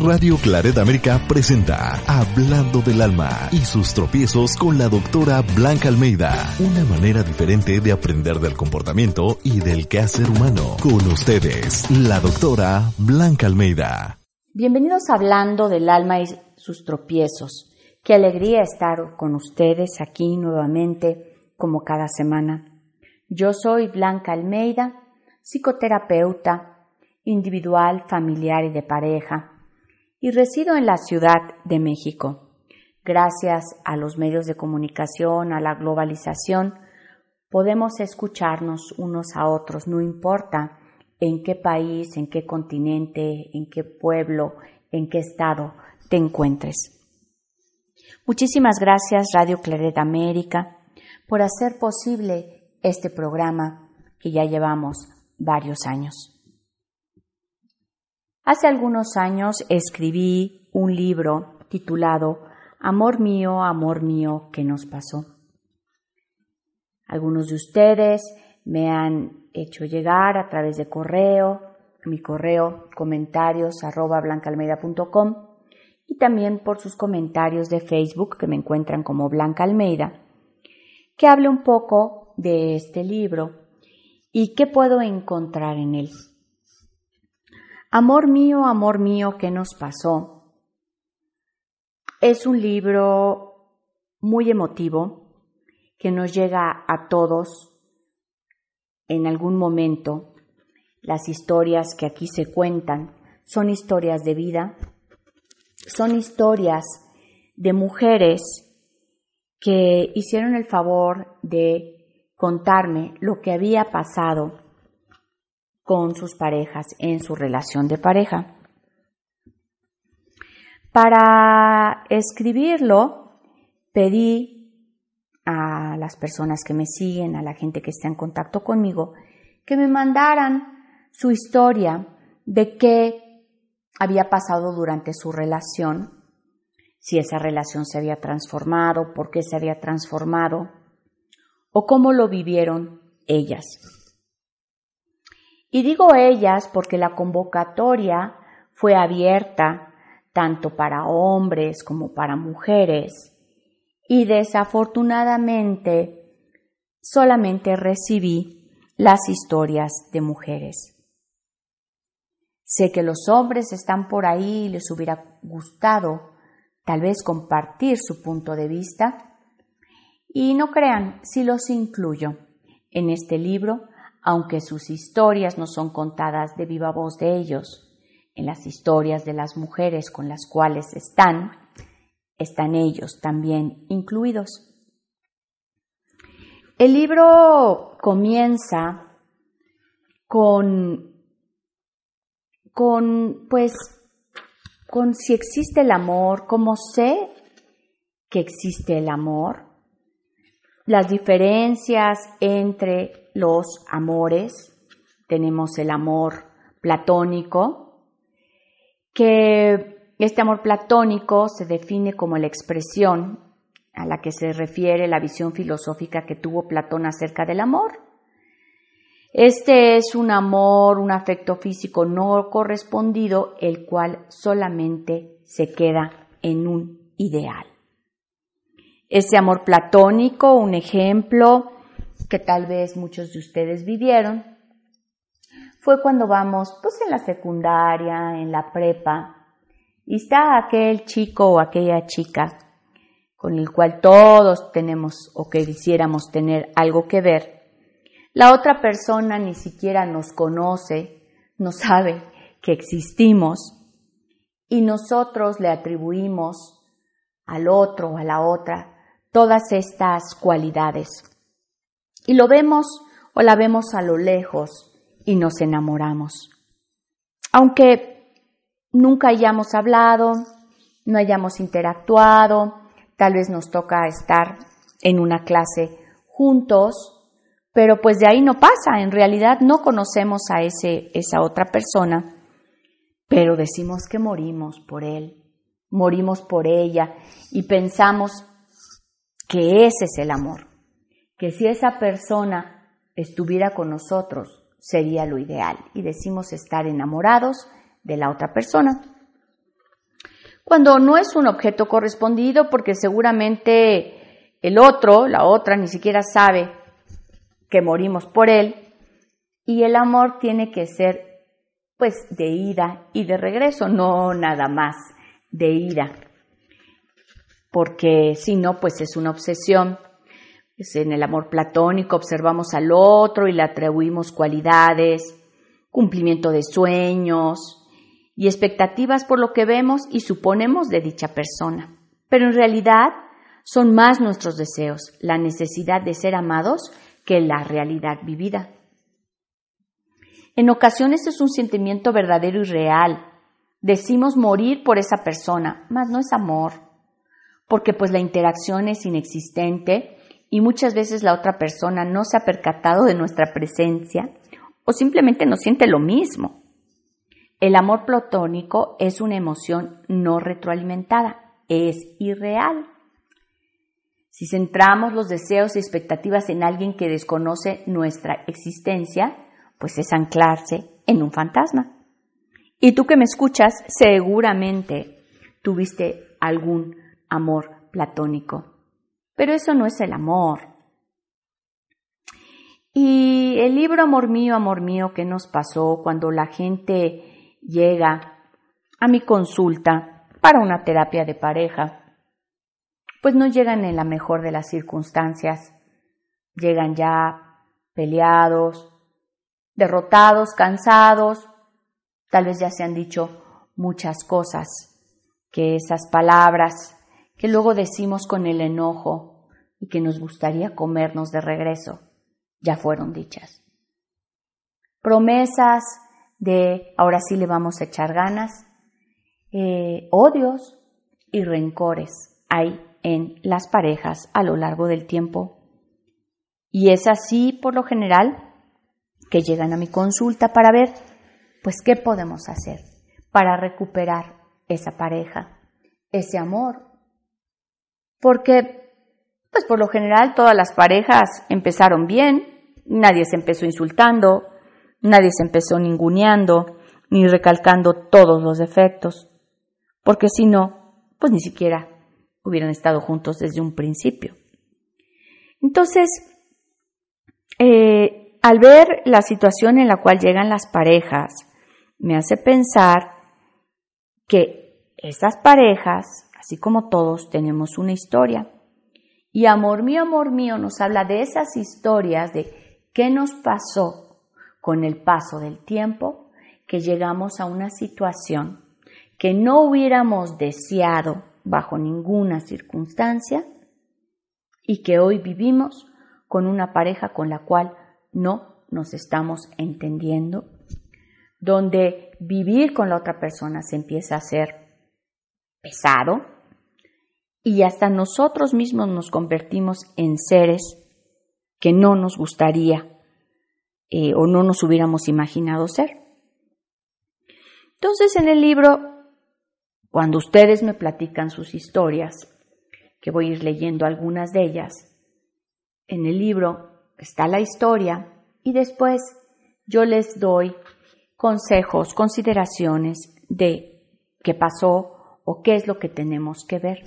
Radio Claret América presenta Hablando del Alma y sus tropiezos con la doctora Blanca Almeida. Una manera diferente de aprender del comportamiento y del quehacer humano. Con ustedes, la doctora Blanca Almeida. Bienvenidos a Hablando del Alma y sus tropiezos. Qué alegría estar con ustedes aquí nuevamente como cada semana. Yo soy Blanca Almeida, psicoterapeuta individual, familiar y de pareja y resido en la Ciudad de México. Gracias a los medios de comunicación, a la globalización, podemos escucharnos unos a otros, no importa en qué país, en qué continente, en qué pueblo, en qué estado te encuentres. Muchísimas gracias Radio Claret América por hacer posible este programa que ya llevamos varios años. Hace algunos años escribí un libro titulado Amor mío, amor mío, ¿qué nos pasó? Algunos de ustedes me han hecho llegar a través de correo, mi correo comentarios arroba blancaalmeida.com y también por sus comentarios de Facebook que me encuentran como Blanca Almeida, que hable un poco de este libro y qué puedo encontrar en él. Amor mío, amor mío, ¿qué nos pasó? Es un libro muy emotivo que nos llega a todos en algún momento. Las historias que aquí se cuentan son historias de vida, son historias de mujeres que hicieron el favor de contarme lo que había pasado con sus parejas en su relación de pareja. Para escribirlo, pedí a las personas que me siguen, a la gente que está en contacto conmigo, que me mandaran su historia de qué había pasado durante su relación, si esa relación se había transformado, por qué se había transformado, o cómo lo vivieron ellas. Y digo ellas porque la convocatoria fue abierta tanto para hombres como para mujeres y desafortunadamente solamente recibí las historias de mujeres. Sé que los hombres están por ahí y les hubiera gustado tal vez compartir su punto de vista y no crean si los incluyo en este libro aunque sus historias no son contadas de viva voz de ellos. En las historias de las mujeres con las cuales están, están ellos también incluidos. El libro comienza con, con, pues, con si existe el amor, cómo sé que existe el amor, las diferencias entre los amores. Tenemos el amor platónico, que este amor platónico se define como la expresión a la que se refiere la visión filosófica que tuvo Platón acerca del amor. Este es un amor, un afecto físico no correspondido, el cual solamente se queda en un ideal. Ese amor platónico, un ejemplo, que tal vez muchos de ustedes vivieron, fue cuando vamos pues en la secundaria, en la prepa, y está aquel chico o aquella chica con el cual todos tenemos o que quisiéramos tener algo que ver. La otra persona ni siquiera nos conoce, no sabe que existimos y nosotros le atribuimos al otro o a la otra todas estas cualidades. Y lo vemos o la vemos a lo lejos y nos enamoramos. Aunque nunca hayamos hablado, no hayamos interactuado, tal vez nos toca estar en una clase juntos, pero pues de ahí no pasa, en realidad no conocemos a ese, esa otra persona, pero decimos que morimos por él, morimos por ella y pensamos que ese es el amor, que si esa persona estuviera con nosotros sería lo ideal y decimos estar enamorados de la otra persona. Cuando no es un objeto correspondido porque seguramente el otro, la otra, ni siquiera sabe que morimos por él y el amor tiene que ser pues de ida y de regreso, no nada más de ida, porque si no, pues es una obsesión. en el amor platónico observamos al otro y le atribuimos cualidades, cumplimiento de sueños, y expectativas por lo que vemos y suponemos de dicha persona. Pero en realidad son más nuestros deseos, la necesidad de ser amados, que la realidad vivida. En ocasiones es un sentimiento verdadero y real. Decimos morir por esa persona, mas no es amor, porque pues la interacción es inexistente y muchas veces la otra persona no se ha percatado de nuestra presencia o simplemente no siente lo mismo. El amor platónico es una emoción no retroalimentada, es irreal. Si centramos los deseos y expectativas en alguien que desconoce nuestra existencia, pues es anclarse en un fantasma. Y tú que me escuchas, seguramente tuviste algún amor platónico. Pero eso no es el amor. Y el libro Amor mío, amor mío, ¿qué nos pasó cuando la gente llega a mi consulta para una terapia de pareja, pues no llegan en la mejor de las circunstancias, llegan ya peleados, derrotados, cansados, tal vez ya se han dicho muchas cosas, que esas palabras que luego decimos con el enojo y que nos gustaría comernos de regreso, ya fueron dichas. Promesas de ahora sí le vamos a echar ganas, eh, odios y rencores hay en las parejas a lo largo del tiempo. Y es así, por lo general, que llegan a mi consulta para ver, pues, qué podemos hacer para recuperar esa pareja, ese amor. Porque, pues, por lo general, todas las parejas empezaron bien, nadie se empezó insultando, Nadie se empezó ninguneando ni recalcando todos los defectos, porque si no, pues ni siquiera hubieran estado juntos desde un principio. Entonces, eh, al ver la situación en la cual llegan las parejas, me hace pensar que esas parejas, así como todos, tenemos una historia. Y amor mío, amor mío, nos habla de esas historias de qué nos pasó con el paso del tiempo que llegamos a una situación que no hubiéramos deseado bajo ninguna circunstancia y que hoy vivimos con una pareja con la cual no nos estamos entendiendo, donde vivir con la otra persona se empieza a hacer pesado y hasta nosotros mismos nos convertimos en seres que no nos gustaría eh, o no nos hubiéramos imaginado ser. Entonces en el libro, cuando ustedes me platican sus historias, que voy a ir leyendo algunas de ellas, en el libro está la historia y después yo les doy consejos, consideraciones de qué pasó o qué es lo que tenemos que ver.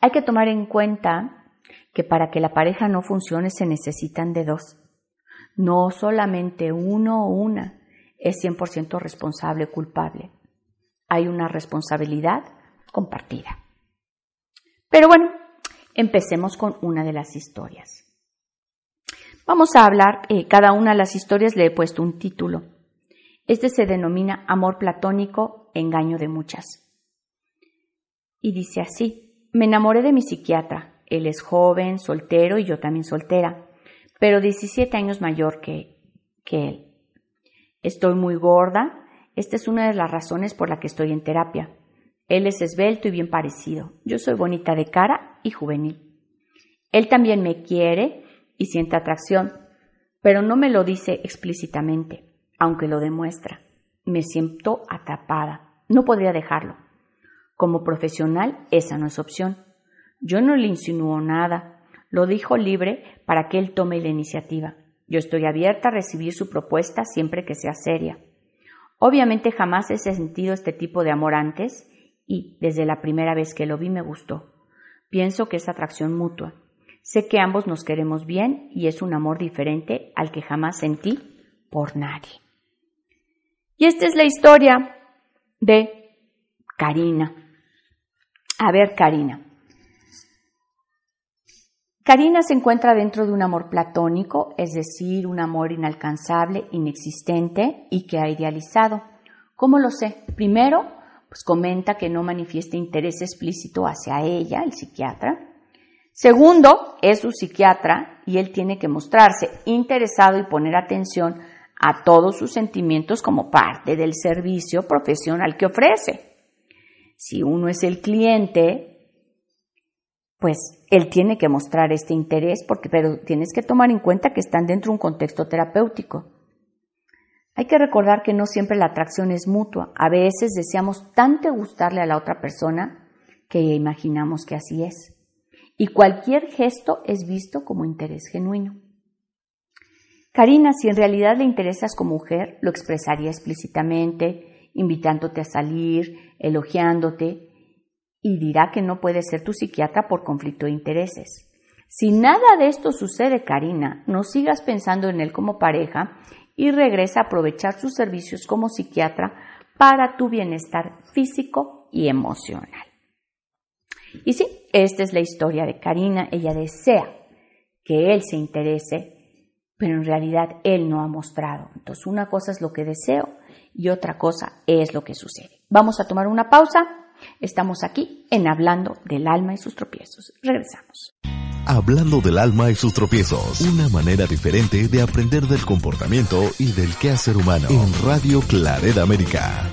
Hay que tomar en cuenta que para que la pareja no funcione se necesitan de dos. No solamente uno o una es 100% responsable o culpable. Hay una responsabilidad compartida. Pero bueno, empecemos con una de las historias. Vamos a hablar, eh, cada una de las historias le he puesto un título. Este se denomina Amor Platónico, Engaño de Muchas. Y dice así, me enamoré de mi psiquiatra. Él es joven, soltero y yo también soltera pero 17 años mayor que, que él. Estoy muy gorda Esta es una de las razones por la que estoy en terapia. Él es esbelto y bien parecido. Yo soy bonita de cara y juvenil. Él también me quiere y siente atracción, pero no me lo dice explícitamente, aunque lo demuestra. Me siento atrapada. No podría dejarlo. Como profesional, esa no es opción. Yo no le insinuó nada. Lo dijo libre para que él tome la iniciativa. Yo estoy abierta a recibir su propuesta siempre que sea seria. Obviamente jamás he sentido este tipo de amor antes y desde la primera vez que lo vi me gustó. Pienso que es atracción mutua. Sé que ambos nos queremos bien y es un amor diferente al que jamás sentí por nadie. Y esta es la historia de Karina. A ver, Karina. Karina se encuentra dentro de un amor platónico, es decir, un amor inalcanzable, inexistente y que ha idealizado. ¿Cómo lo sé? Primero, pues comenta que no manifiesta interés explícito hacia ella, el psiquiatra. Segundo, es su psiquiatra y él tiene que mostrarse interesado y poner atención a todos sus sentimientos como parte del servicio profesional que ofrece. Si uno es el cliente, pues él tiene que mostrar este interés, porque, pero tienes que tomar en cuenta que están dentro de un contexto terapéutico. Hay que recordar que no siempre la atracción es mutua. A veces deseamos tanto gustarle a la otra persona que imaginamos que así es y cualquier gesto es visto como interés genuino. Karina, si en realidad le interesas como mujer, lo expresaría explícitamente, invitándote a salir, elogiándote, y dirá que no puede ser tu psiquiatra por conflicto de intereses. Si nada de esto sucede, Karina, no sigas pensando en él como pareja y regresa a aprovechar sus servicios como psiquiatra para tu bienestar físico y emocional. Y sí, esta es la historia de Karina. Ella desea que él se interese, pero en realidad él no ha mostrado. Entonces, una cosa es lo que deseo y otra cosa es lo que sucede. Vamos a tomar una pausa. Estamos aquí en Hablando del alma y sus tropiezos. Regresamos. Hablando del alma y sus tropiezos. Una manera diferente de aprender del comportamiento y del quehacer humano. En Radio Clareda América.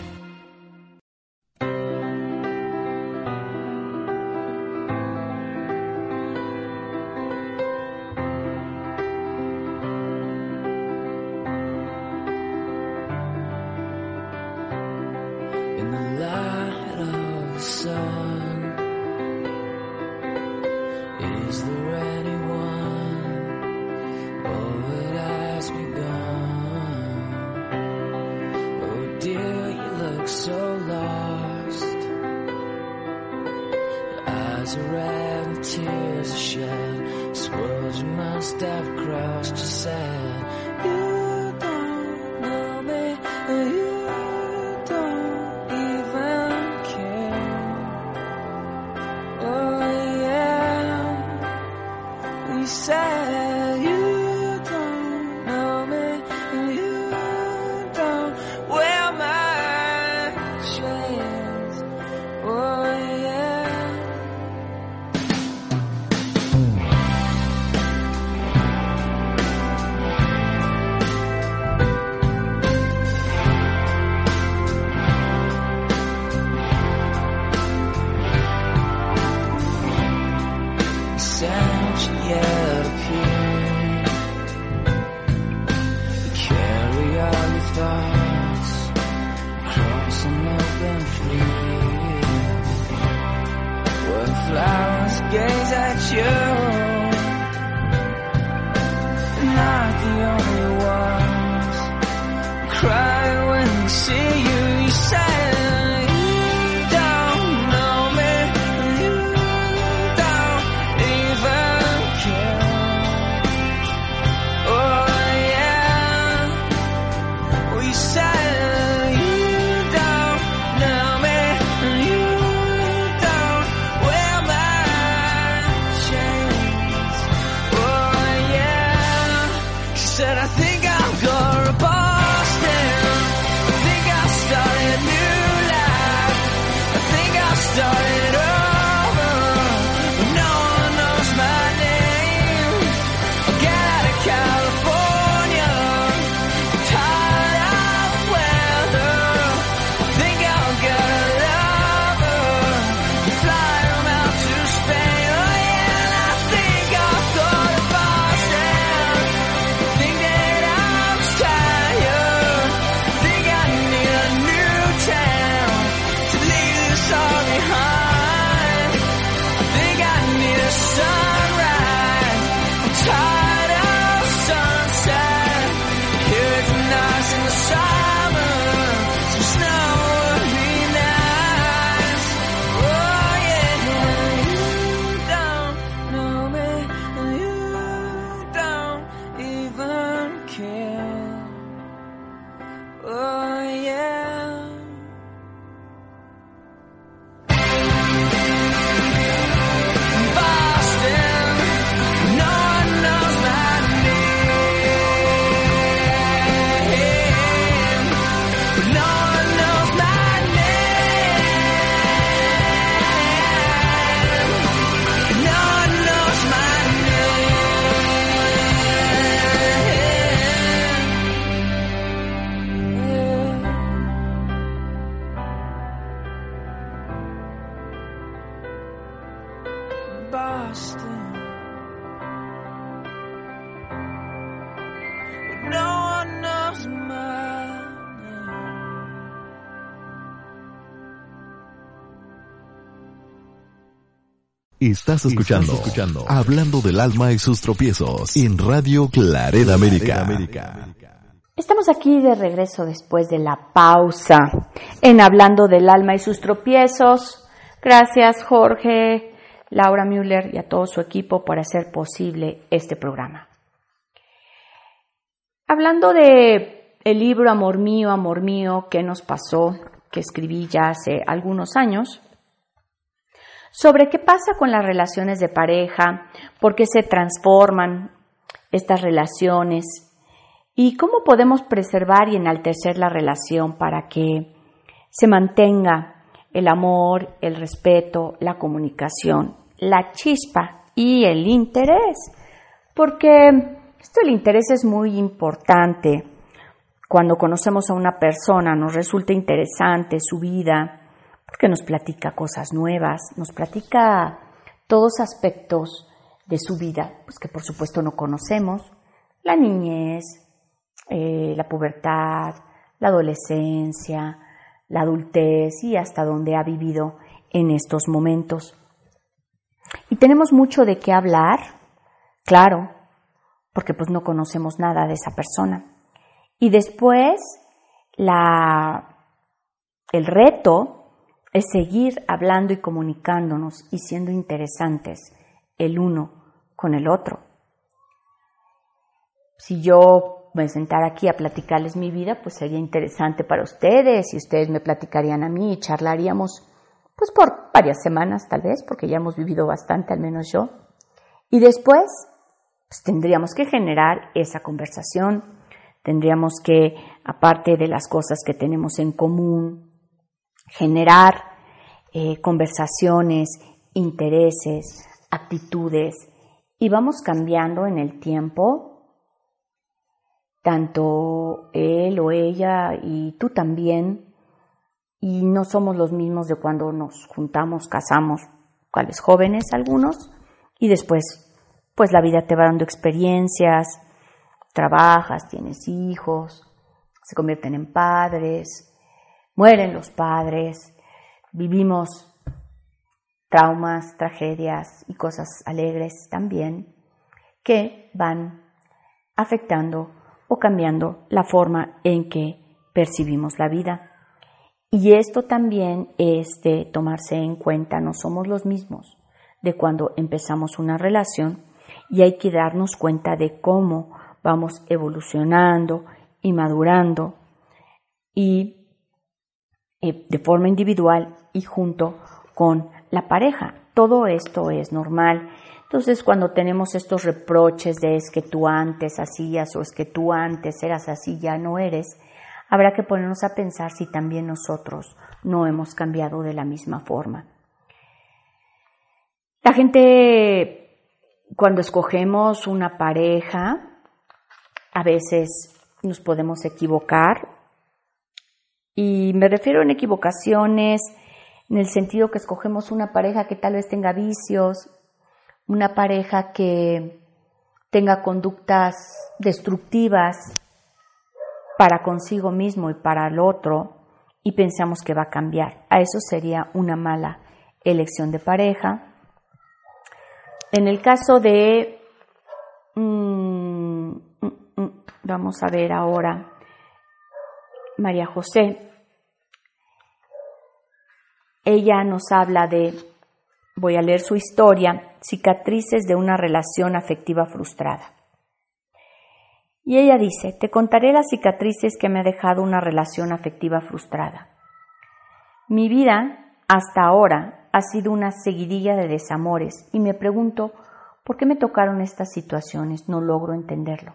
Estás escuchando, escuchando Hablando del alma y sus tropiezos en Radio Claret América. Estamos aquí de regreso después de la pausa en Hablando del alma y sus tropiezos. Gracias Jorge, Laura Müller y a todo su equipo por hacer posible este programa. Hablando de el libro Amor mío, amor mío, ¿qué nos pasó? que escribí ya hace algunos años, sobre qué pasa con las relaciones de pareja, por qué se transforman estas relaciones y cómo podemos preservar y enaltecer la relación para que se mantenga el amor, el respeto, la comunicación, la chispa y el interés. Porque esto del interés es muy importante. Cuando conocemos a una persona nos resulta interesante su vida, porque nos platica cosas nuevas, nos platica todos aspectos de su vida, pues que por supuesto no conocemos, la niñez, eh, la pubertad, la adolescencia, la adultez y hasta donde ha vivido en estos momentos. Y tenemos mucho de qué hablar, claro, porque pues no conocemos nada de esa persona. Y después la, el reto es seguir hablando y comunicándonos y siendo interesantes el uno con el otro. Si yo me sentara aquí a platicarles mi vida, pues sería interesante para ustedes y ustedes me platicarían a mí y charlaríamos pues por varias semanas tal vez, porque ya hemos vivido bastante, al menos yo. Y después pues tendríamos que generar esa conversación, tendríamos que, aparte de las cosas que tenemos en común, generar eh, conversaciones, intereses, actitudes y vamos cambiando en el tiempo, tanto él o ella y tú también, y no somos los mismos de cuando nos juntamos, casamos, cuales jóvenes algunos, y después pues la vida te va dando experiencias, trabajas, tienes hijos, se convierten en padres, mueren los padres, vivimos traumas, tragedias y cosas alegres también que van afectando o cambiando la forma en que percibimos la vida. Y esto también es de tomarse en cuenta, no somos los mismos de cuando empezamos una relación y hay que darnos cuenta de cómo vamos evolucionando y madurando y eh, de forma individual y junto con la pareja. Todo esto es normal. Entonces, cuando tenemos estos reproches de es que tú antes hacías o es que tú antes eras así, ya no eres, habrá que ponernos a pensar si también nosotros no hemos cambiado de la misma forma. La gente, cuando escogemos una pareja, a veces nos podemos equivocar y me refiero en equivocaciones en el sentido que escogemos una pareja que tal vez tenga vicios, una pareja que tenga conductas destructivas para consigo mismo y para el otro y pensamos que va a cambiar. A eso sería una mala elección de pareja. En el caso de, mm, mm, mm, vamos a ver ahora, María José. Ella nos habla de, voy a leer su historia, cicatrices de una relación afectiva frustrada. Y ella dice, te contaré las cicatrices que me ha dejado una relación afectiva frustrada. Mi vida, hasta ahora, ha sido una seguidilla de desamores y me pregunto, ¿por qué me tocaron estas situaciones? No logro entenderlo.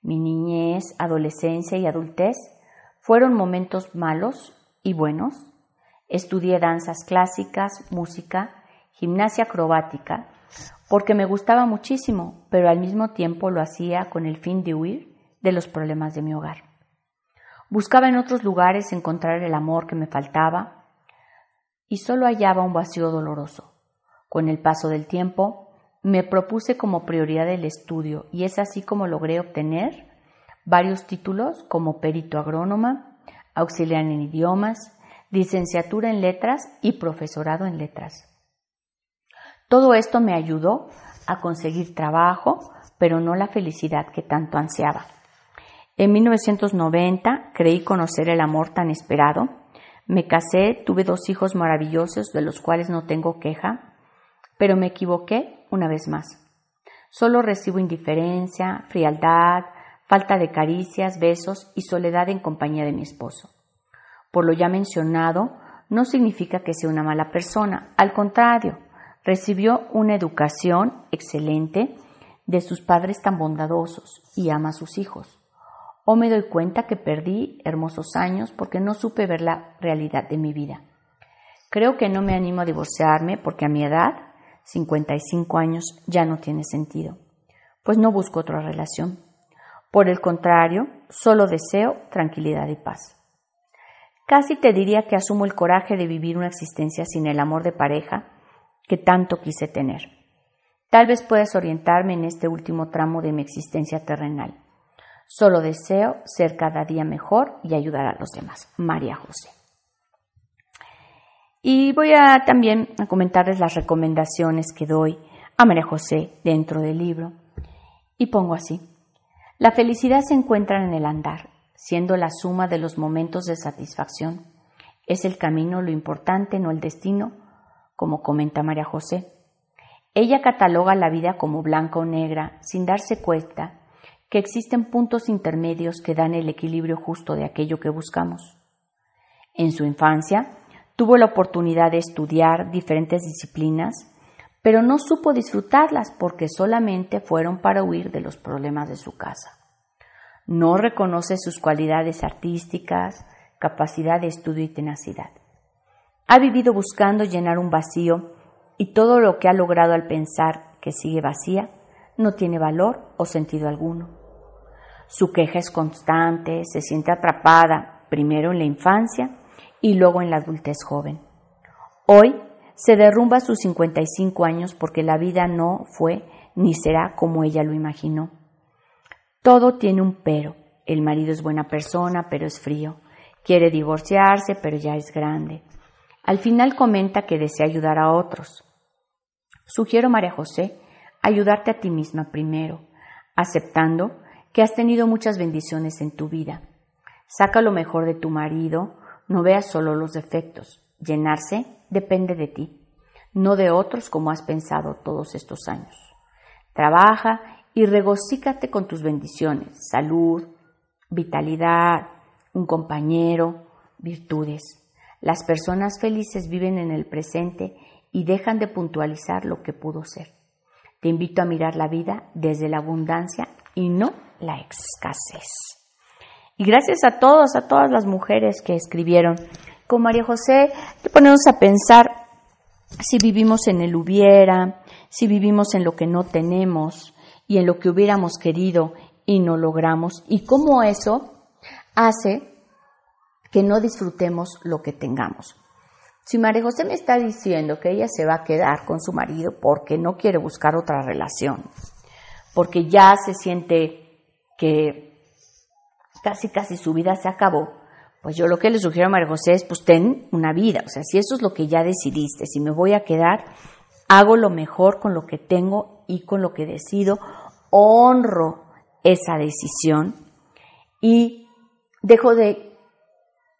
Mi niñez, adolescencia y adultez fueron momentos malos y buenos. Estudié danzas clásicas, música, gimnasia acrobática, porque me gustaba muchísimo, pero al mismo tiempo lo hacía con el fin de huir de los problemas de mi hogar. Buscaba en otros lugares encontrar el amor que me faltaba y solo hallaba un vacío doloroso. Con el paso del tiempo, me propuse como prioridad el estudio y es así como logré obtener varios títulos como perito agrónoma, auxiliar en idiomas, licenciatura en letras y profesorado en letras. Todo esto me ayudó a conseguir trabajo, pero no la felicidad que tanto ansiaba. En 1990 creí conocer el amor tan esperado. Me casé, tuve dos hijos maravillosos de los cuales no tengo queja, pero me equivoqué una vez más. Solo recibo indiferencia, frialdad, falta de caricias, besos y soledad en compañía de mi esposo. Por lo ya mencionado, no significa que sea una mala persona, al contrario, recibió una educación excelente de sus padres tan bondadosos y ama a sus hijos. O me doy cuenta que perdí hermosos años porque no supe ver la realidad de mi vida. Creo que no me animo a divorciarme porque a mi edad, 55 años, ya no tiene sentido, pues no busco otra relación. Por el contrario, solo deseo tranquilidad y paz. Casi te diría que asumo el coraje de vivir una existencia sin el amor de pareja que tanto quise tener. Tal vez puedas orientarme en este último tramo de mi existencia terrenal. Solo deseo ser cada día mejor y ayudar a los demás. María José. Y voy a también a comentarles las recomendaciones que doy a María José dentro del libro. Y pongo así. La felicidad se encuentra en el andar, siendo la suma de los momentos de satisfacción. Es el camino lo importante, no el destino, como comenta María José. Ella cataloga la vida como blanca o negra, sin darse cuenta que existen puntos intermedios que dan el equilibrio justo de aquello que buscamos. En su infancia, tuvo la oportunidad de estudiar diferentes disciplinas, pero no supo disfrutarlas porque solamente fueron para huir de los problemas de su casa. No reconoce sus cualidades artísticas, capacidad de estudio y tenacidad. Ha vivido buscando llenar un vacío y todo lo que ha logrado al pensar que sigue vacía no tiene valor o sentido alguno. Su queja es constante, se siente atrapada primero en la infancia y luego en la adultez joven. Hoy se derrumba a sus 55 años porque la vida no fue ni será como ella lo imaginó. Todo tiene un pero. El marido es buena persona, pero es frío. Quiere divorciarse, pero ya es grande. Al final comenta que desea ayudar a otros. Sugiero, María José, ayudarte a ti misma primero, aceptando que has tenido muchas bendiciones en tu vida. Saca lo mejor de tu marido, no veas solo los defectos. Llenarse depende de ti, no de otros como has pensado todos estos años. Trabaja y regocícate con tus bendiciones, salud, vitalidad, un compañero, virtudes. Las personas felices viven en el presente y dejan de puntualizar lo que pudo ser. Te invito a mirar la vida desde la abundancia y no la escasez. Y gracias a todos, a todas las mujeres que escribieron. Con María José, te ponemos a pensar si vivimos en el hubiera, si vivimos en lo que no tenemos y en lo que hubiéramos querido y no logramos, y cómo eso hace que no disfrutemos lo que tengamos. Si María José me está diciendo que ella se va a quedar con su marido porque no quiere buscar otra relación, porque ya se siente que casi casi su vida se acabó, pues yo lo que le sugiero a María José es pues ten una vida, o sea, si eso es lo que ya decidiste, si me voy a quedar, hago lo mejor con lo que tengo y con lo que decido, honro esa decisión y dejo de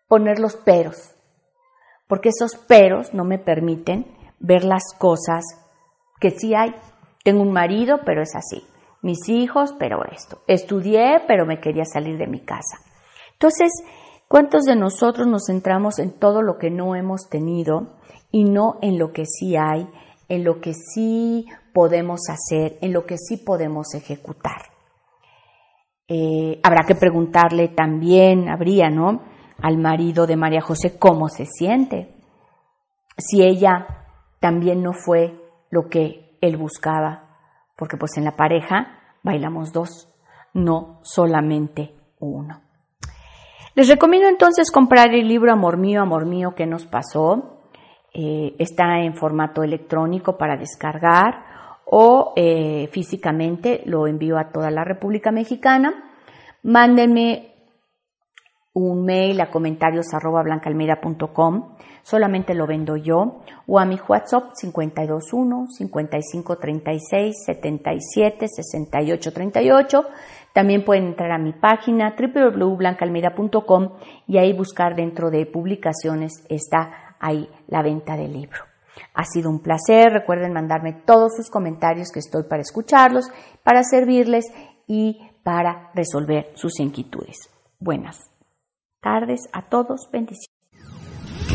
poner los peros, porque esos peros no me permiten ver las cosas que sí hay. Tengo un marido, pero es así. Mis hijos, pero esto. Estudié, pero me quería salir de mi casa. Entonces, ¿cuántos de nosotros nos centramos en todo lo que no hemos tenido y no en lo que sí hay, en lo que sí podemos hacer, en lo que sí podemos ejecutar? Eh, habrá que preguntarle también, habría, ¿no? al marido de María José cómo se siente, si ella también no fue lo que él buscaba, porque pues en la pareja bailamos dos, no solamente uno. Les recomiendo entonces comprar el libro Amor mío, amor mío, ¿qué nos pasó? eh, está en formato electrónico para descargar o eh, físicamente lo envío a toda la República Mexicana. Mándenme un mail a comentarios arroba solamente lo vendo yo, o a mi WhatsApp 521 5536 77 68 38. También pueden entrar a mi página www.blancalmeida.com y ahí buscar dentro de publicaciones está ahí la venta del libro. Ha sido un placer, recuerden mandarme todos sus comentarios que estoy para escucharlos, para servirles y para resolver sus inquietudes. Buenas tardes a todos. Bendiciones.